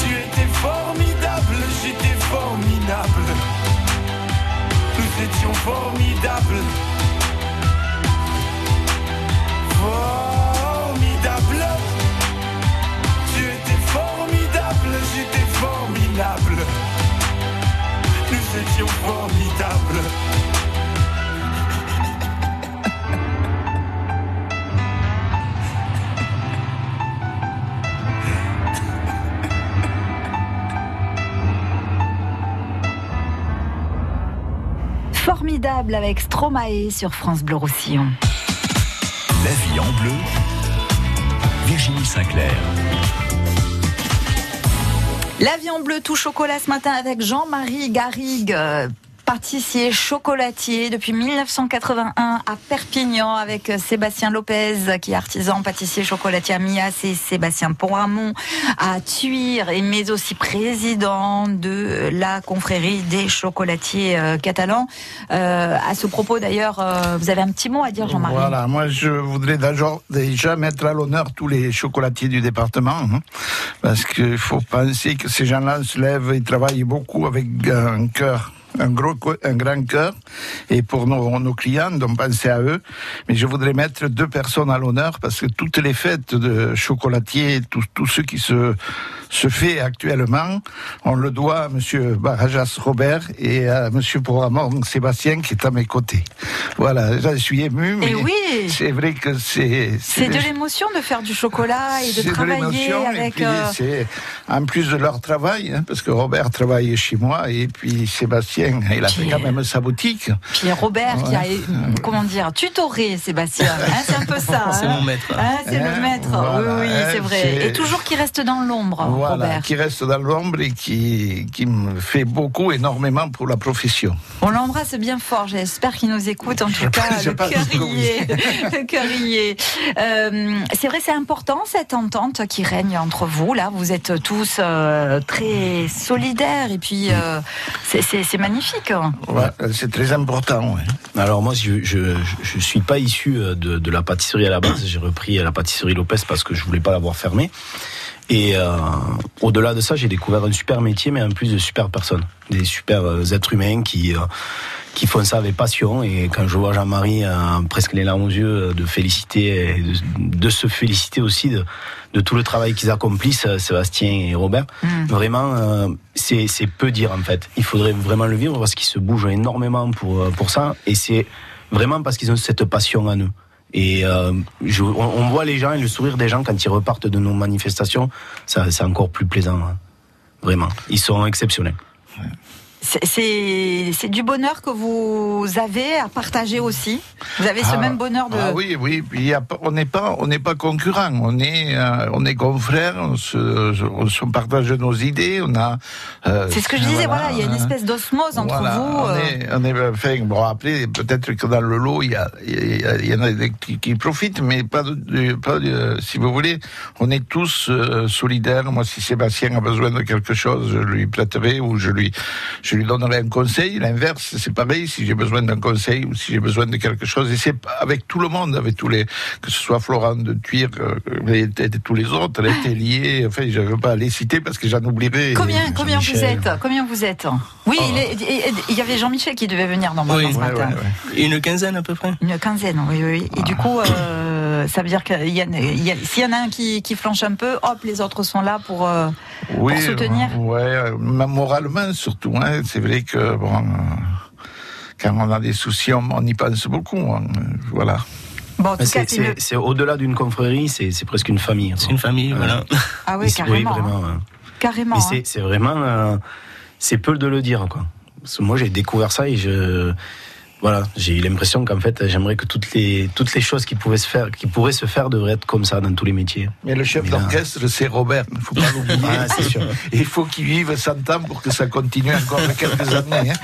Tu étais formidable, j'étais formidable. Nous étions formidables. Avec Stromae sur France Bleu Roussillon. La vie en bleu. Virginie Sinclair. La vie en bleu tout chocolat ce matin avec Jean-Marie Garrigue. Pâtissier chocolatier depuis 1981 à Perpignan avec Sébastien Lopez qui est artisan pâtissier chocolatier à Mias et Sébastien Ponramont à Tuire et mais aussi président de la confrérie des chocolatiers euh, catalans. Euh, à ce propos d'ailleurs, euh, vous avez un petit mot à dire Jean-Marie Voilà, moi je voudrais déjà mettre à l'honneur tous les chocolatiers du département, hein, parce qu'il faut penser que ces gens-là se lèvent et travaillent beaucoup avec un cœur. Un, gros, un grand cœur, et pour nos, nos clients, donc pensez à eux. Mais je voudrais mettre deux personnes à l'honneur parce que toutes les fêtes de chocolatiers, tout, tout ce qui se, se fait actuellement, on le doit à Monsieur Barajas Robert et à Monsieur Programmant Sébastien qui est à mes côtés. Voilà, je suis ému, mais Et oui. c'est vrai que c'est C'est de l'émotion de faire du chocolat et de travailler et avec. puis euh, c'est en plus de leur travail, hein, parce que Robert travaille chez moi et puis Sébastien, il a fait quand même sa boutique. Puis Robert qui a, comment dire, tutoré Sébastien. Hein, c'est un peu ça. *laughs* C'est hein. mon maître. Hein, c'est Hein, le maître. voilà, oui, oui, c'est vrai. Et toujours qui reste dans l'ombre, Voilà, Robert. qui reste dans l'ombre et qui, qui me fait beaucoup, énormément pour la profession. On l'embrasse bien fort. J'espère qu'il nous écoute. En tout cas, le cœurier. *laughs* Euh, c'est vrai, c'est important cette entente qui règne entre vous. Là, vous êtes tous euh, très solidaires et puis euh, c'est- magnifique. Ouais, c'est très important. ouais. Alors moi, je, je, je suis pas issu de, de la pâtisserie à la base. J'ai repris la pâtisserie Lopez parce que je voulais pas l'avoir fermée. Et euh, au-delà de ça, j'ai découvert un super métier, mais en plus de super personnes, des super euh, êtres humains qui euh, qui font ça avec passion. Et quand je vois Jean-Marie euh, presque les larmes aux yeux euh, de féliciter, de, de se féliciter aussi de, de tout le travail qu'ils accomplissent, euh, Sébastien et Robert, vraiment, euh, c'est c'est peu dire en fait. Il faudrait vraiment le vivre parce qu'ils se bougent énormément pour pour ça. Et c'est vraiment parce qu'ils ont cette passion en eux. Et euh, je- on, on voit les gens et le sourire des gens quand ils repartent de nos manifestations, ça c'est encore plus plaisant. hein. Vraiment, ils sont exceptionnels. C'est- C'est du bonheur que vous avez à partager aussi. Vous avez ce Ah, même bonheur de. Ah oui, oui. Puis il y a pas- on n'est pas, on n'est pas concurrents. On est, euh, on est confrères. On se, on se partage nos idées. On a. euh, C'est ce que je disais, voilà, il y a une hein. espèce d'osmose entre Voilà, vous. On euh, est, on est, enfin, bon, après, peut-être que dans le lot, il y, a, il y, a- il y en a des qui, qui profitent, mais pas, de, de- pas de- si vous voulez, on est tous euh, solidaires. Moi, si Sébastien a besoin de quelque chose, je lui prêterai ou je lui, je lui donnerai un conseil. L'inverse, c'est pareil. Si j'ai besoin d'un conseil ou si j'ai besoin de quelque chose, et c'est avec tout le monde, avec tous les, que ce soit Florent de Tuire, euh, et, tous les autres, les Tellier, enfin, je ne veux pas les citer parce que j'en oublierai. Combien, combien vous êtes? Combien vous êtes? Oui, il, est- il- y avait Jean-Michel qui devait venir normalement Oui, ce ouais, matin. Une quinzaine à peu près. Une quinzaine, oui, oui. oui. Et du coup, euh, ça veut dire qu'il y s'il y en a un qui, qui flanche un peu, hop, les autres sont là pour, euh, Oui, pour soutenir. euh, ouais, euh, moralement surtout. Hein, c'est vrai que bon, euh, quand on a des soucis, on, on y pense beaucoup. hein, voilà. Bon, C'est au-delà d'une confrérie, c'est c'est presque une famille. C'est une famille, voilà. Ah oui, carrément, vraiment. hein. hein. carrément. Mais hein. c'est- c'est vraiment, euh, c'est peu de le dire, quoi. Parce que moi, j'ai découvert ça et je, voilà, j'ai eu l'impression qu'en fait, j'aimerais que toutes les, toutes les choses qui pouvaient se faire, qui pourraient se faire, devraient être comme ça dans tous les métiers. Mais le chef d'orchestre, c'est Robert. Il ne faut pas l'oublier. Ah, c'est sûr. Et il faut qu'il vive 100 ans pour que ça continue encore quelques années. hein.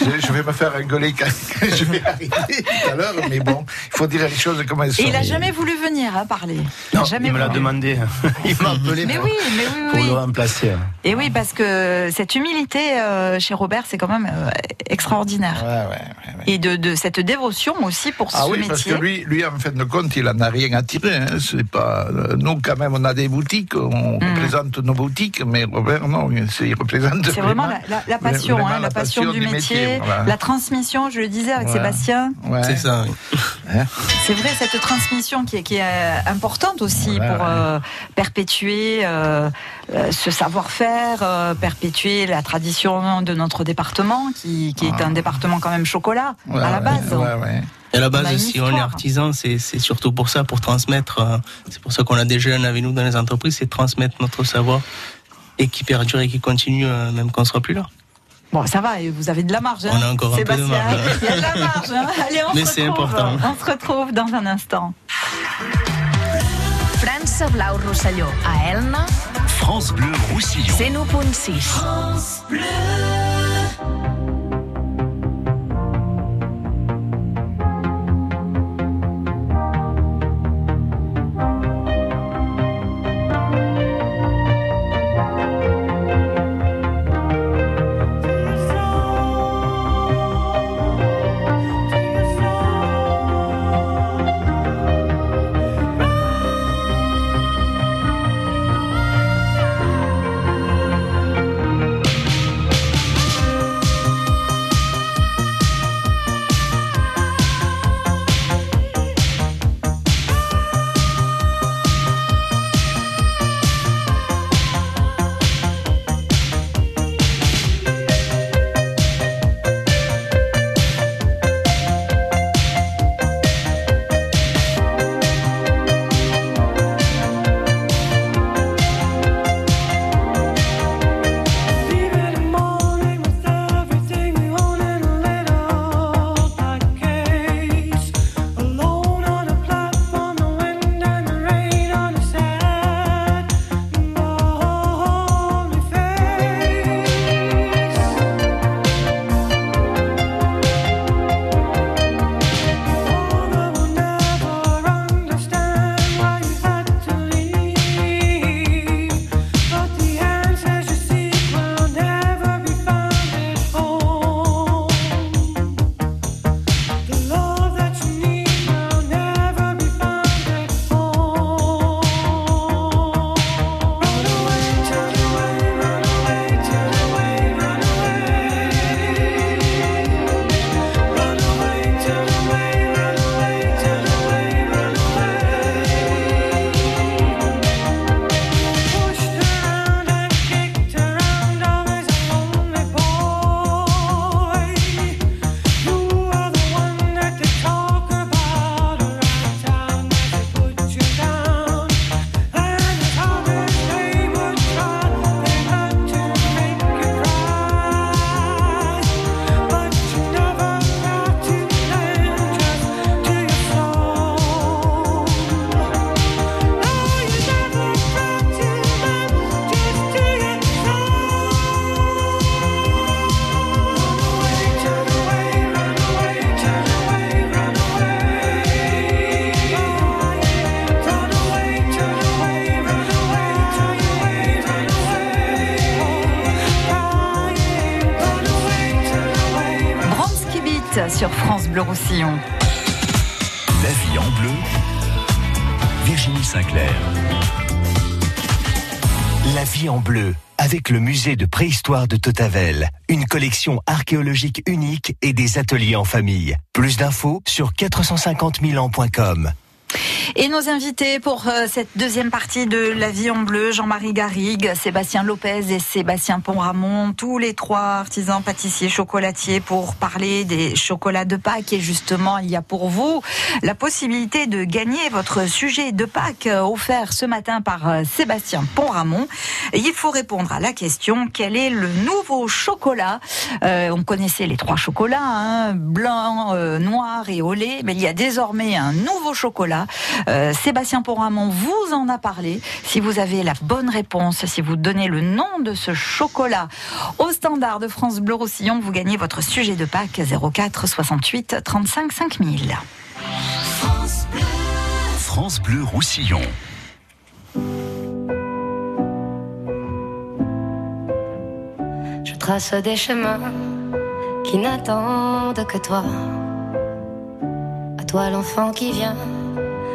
Je, je vais me faire engueuler quand je vais arriver tout à l'heure, mais bon, il faut dire les choses comme elles sont. Et il a jamais voulu venir hein, parler. Non, jamais il me l'a demandé. *laughs* il m'a appelé Mais pour, oui, mais oui, pour oui. le remplacer. Et oui, parce que cette humilité euh, chez Robert, c'est quand même euh, extraordinaire. Et de, de cette dévotion aussi pour Ah ce oui, métier. parce que lui, lui, en fin de compte, il en a rien à tirer. Hein. C'est pas euh, nous quand même, on a des boutiques, on représente nos boutiques, mais Robert non, c'est- il représente. C'est vraiment la, la- la passion, vraiment hein, la, passion, du métier, voilà. la transmission, je le disais avec Ouais. Sébastien. Ouais. C'est ça. Hein C'est vrai, cette transmission qui est, qui est euh, importante aussi pour ouais. euh, perpétuer euh, ce savoir-faire, euh, perpétuer la tradition de notre département, qui, qui est un département quand même chocolat Ouais, à la base. ouais, ouais. Et à la base, si on est artisan, c'est surtout pour ça, pour transmettre. euh, C'est pour ça qu'on a des jeunes avec nous dans les entreprises, c'est transmettre notre savoir et qui perdure et qui continue euh, même quand on sera plus là. Bon, ça va, et vous avez de la marge. Hein, On a encore un peu de marge. Il y a de la marge. hein. *laughs* Allez, on Mais se c'est retrouve. important. On se retrouve dans un instant. França Blau a Elna, France Bleu Roussillon. 101.6. Bronski avec le musée de préhistoire de Totavel, une collection archéologique unique et des ateliers en famille. Plus d'infos sur 450 000 ans.com. Et nos invités pour euh, cette deuxième partie de La vie en bleu, Jean-Marie Garrigue, Sébastien Lopez et Sébastien Pont-Ramon, tous les trois artisans pâtissiers chocolatiers pour parler des chocolats de Pâques. Et justement, il y a pour vous la possibilité de gagner votre sujet de Pâques euh, offert ce matin par euh, Sébastien Pont-Ramon. Il faut répondre à la question, quel est le nouveau chocolat? On connaissait les trois chocolats, hein, blanc, noir et au lait, mais il y a désormais un nouveau chocolat. Euh, Sébastien Pont-Ramon vous en a parlé. Si vous avez la bonne réponse, si vous donnez le nom de ce chocolat au standard de France Bleu Roussillon, vous gagnez votre sujet de Pâques 04 68 35 5000. France Bleu Roussillon. Je trace des chemins qui n'attendent que toi. À toi l'enfant qui vient,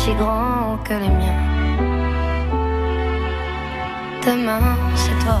si grands que les miens. Demain, c'est toi.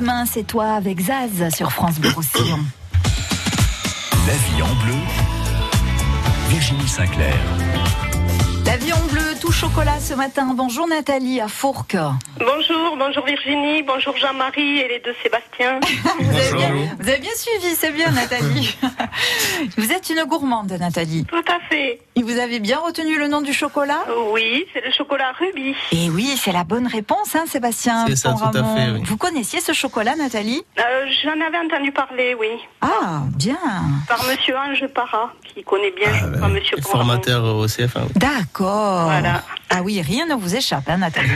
Demain, c'est toi avec Zaz sur France Bleu Roussillon. La vie en bleu. Virginie Sinclair. La vie en bleu, tout chocolat ce matin. Bonjour Nathalie Bonjour, bonjour Virginie, bonjour Jean-Marie et les deux Sébastien. *laughs* Vous avez, bien, vous avez bien suivi, c'est bien Nathalie. *laughs* vous êtes une gourmande Nathalie. Tout à fait. Et vous avez bien retenu le nom du chocolat Oui, c'est le chocolat rubis. Et oui, c'est la bonne réponse, hein, Sébastien. C'est ça, tout à fait, oui. Vous connaissiez ce chocolat, Nathalie? Euh, J'en avais entendu parler, oui. Ah, bien. Par monsieur Ange Parra, qui connaît bien, je crois, monsieur formateur au CFA. oui. D'accord. Voilà. Ah oui, rien ne vous échappe, hein, Nathalie.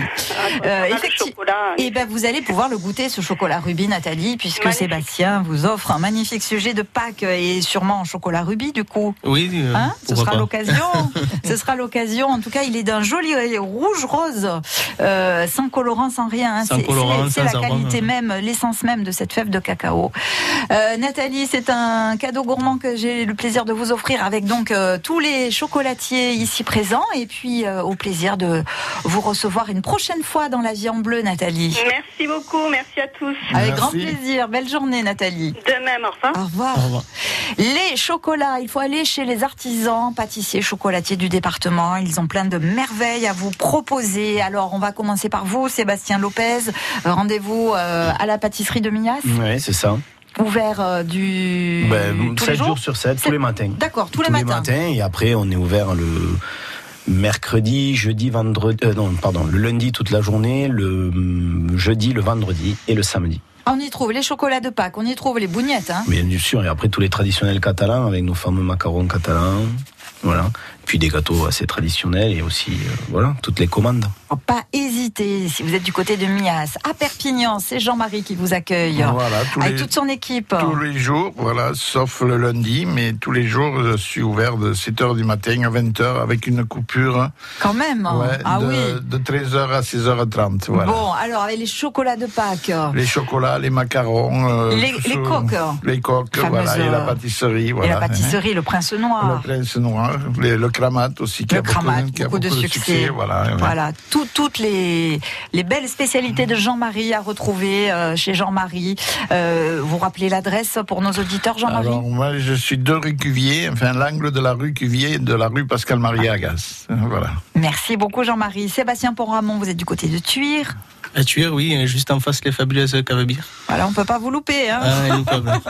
Euh, effectivement. Et ben vous allez pouvoir le goûter ce chocolat rubis, Nathalie, puisque Magnifique. Sébastien vous offre un magnifique sujet de Pâques et sûrement en chocolat rubis du coup. Oui, euh, Hein ce sera l'occasion. *laughs* Ce sera l'occasion. En tout cas, il est d'un joli rouge rose, euh, sans colorant, sans rien. hein. Sans C'est- la arôme. qualité même, l'essence même de cette fève de cacao. Euh, Nathalie, c'est un cadeau gourmand que j'ai le plaisir de vous offrir avec donc euh, tous les chocolatiers ici présents et puis euh, au plaisir de vous recevoir une prochaine fois dans la vie en bleu, Nathalie. Merci beaucoup, merci à tous. Avec grand plaisir. Belle journée, Nathalie. De même, au revoir. Au revoir. Les chocolats, il faut aller chez les artisans, pâtissiers, chocolatiers du département. Ils ont plein de merveilles à vous proposer. Alors, on va commencer par vous, Sébastien Lopez. Rendez-vous euh, à la pâtisserie de Mias, Ouais, c'est ça. ouvert euh, du Ben, tous 7 les jours. jours sur 7, tous les matins. D'accord, tous les matins. Et après, on est ouvert le mercredi, jeudi, vendredi. euh, non, pardon, le lundi toute la journée, le hum, jeudi, le vendredi et le samedi. On y trouve les chocolats de Pâques, on y trouve les bougnettes. Hein. Bien sûr, et après tous les traditionnels catalans avec nos fameux macarons catalans. Voilà. Puis des gâteaux assez traditionnels et aussi, euh, voilà, toutes les commandes. Faut Pas hésiter, si vous êtes du côté de Mias, à Perpignan, c'est Jean-Marie qui vous accueille. Voilà, avec les- toute son équipe. Tous les jours, voilà, sauf le lundi, mais tous les jours, je suis ouvert de 7h du matin à 20h avec une coupure Quand même. hein. ouais, ah de, oui. de 13h à 6h30. Voilà. Bon, alors avec les chocolats de Pâques. Les chocolats, les macarons, euh, Les- les coques. les coques, voilà, et la pâtisserie, Et voilà. la pâtisserie, le prince noir. Le prince noir, le cramat aussi, qui Le a beaucoup, cramat, qui a beaucoup de succès. voilà. ouais. Voilà, tout- toutes les, les belles spécialités de Jean-Marie à retrouver euh, chez Jean-Marie. Euh, vous rappelez l'adresse pour nos auditeurs, Jean-Marie Alors, moi, je suis de rue Cuvier, enfin, l'angle de la rue Cuvier et de la rue Pascal-Marie Agas. Voilà. Merci beaucoup, Jean-Marie. Sébastien Pont-Ramon, vous êtes du côté de Tuire. À Tuer, oui, juste en face, les fabuleuses caves bières. Voilà, on peut pas vous louper. Hein Ah.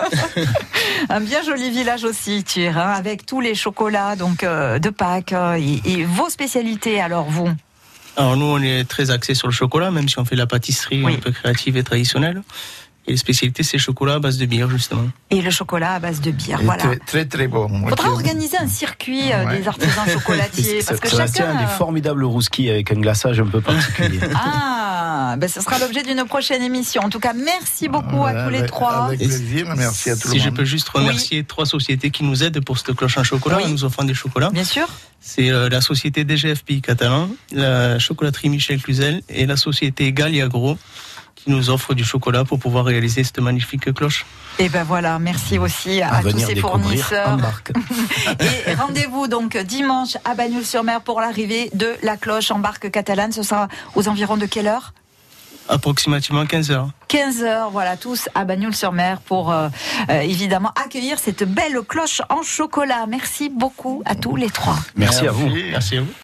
*laughs* Un bien joli village aussi, Tuire, hein, avec tous les chocolats donc euh, de Pâques euh, et, et vos spécialités. Alors vous, Alors nous, on est très axé sur le chocolat, même si on fait la pâtisserie un peu créative et traditionnelle. Et les spécialités, c'est chocolat à base de bière, justement. Et le chocolat à base de bière, Et voilà. Très, très, très bon. Il faudra organiser un circuit euh, des artisans *laughs* chocolatiers parce que chacun. a des euh, formidables rouskis avec un glaçage un peu particulier. *laughs* Ah, ben ce sera l'objet d'une prochaine émission. En tout cas, merci beaucoup à tous les trois. Avec plaisir, merci à tout Si le je monde. peux juste remercier trois sociétés qui nous aident pour cette cloche en chocolat, Oui. en nous offrant des chocolats. Bien sûr. C'est euh, la société DGF Pays Catalan, la chocolaterie Michel Cluzel et la société Galliagro qui nous offre du chocolat pour pouvoir réaliser cette magnifique cloche. Et ben voilà, merci aussi à, À tous ces fournisseurs. en barque. *laughs* Et rendez-vous donc dimanche à Bagnols-sur-Mer pour l'arrivée de la cloche en barque catalane. Ce sera aux environs de quelle heure? Approximativement 15 heures. 15 heures, voilà, tous à Bagnols-sur-Mer pour euh, euh, évidemment accueillir cette belle cloche en chocolat. Merci beaucoup à tous les trois. Merci à vous. Merci à vous.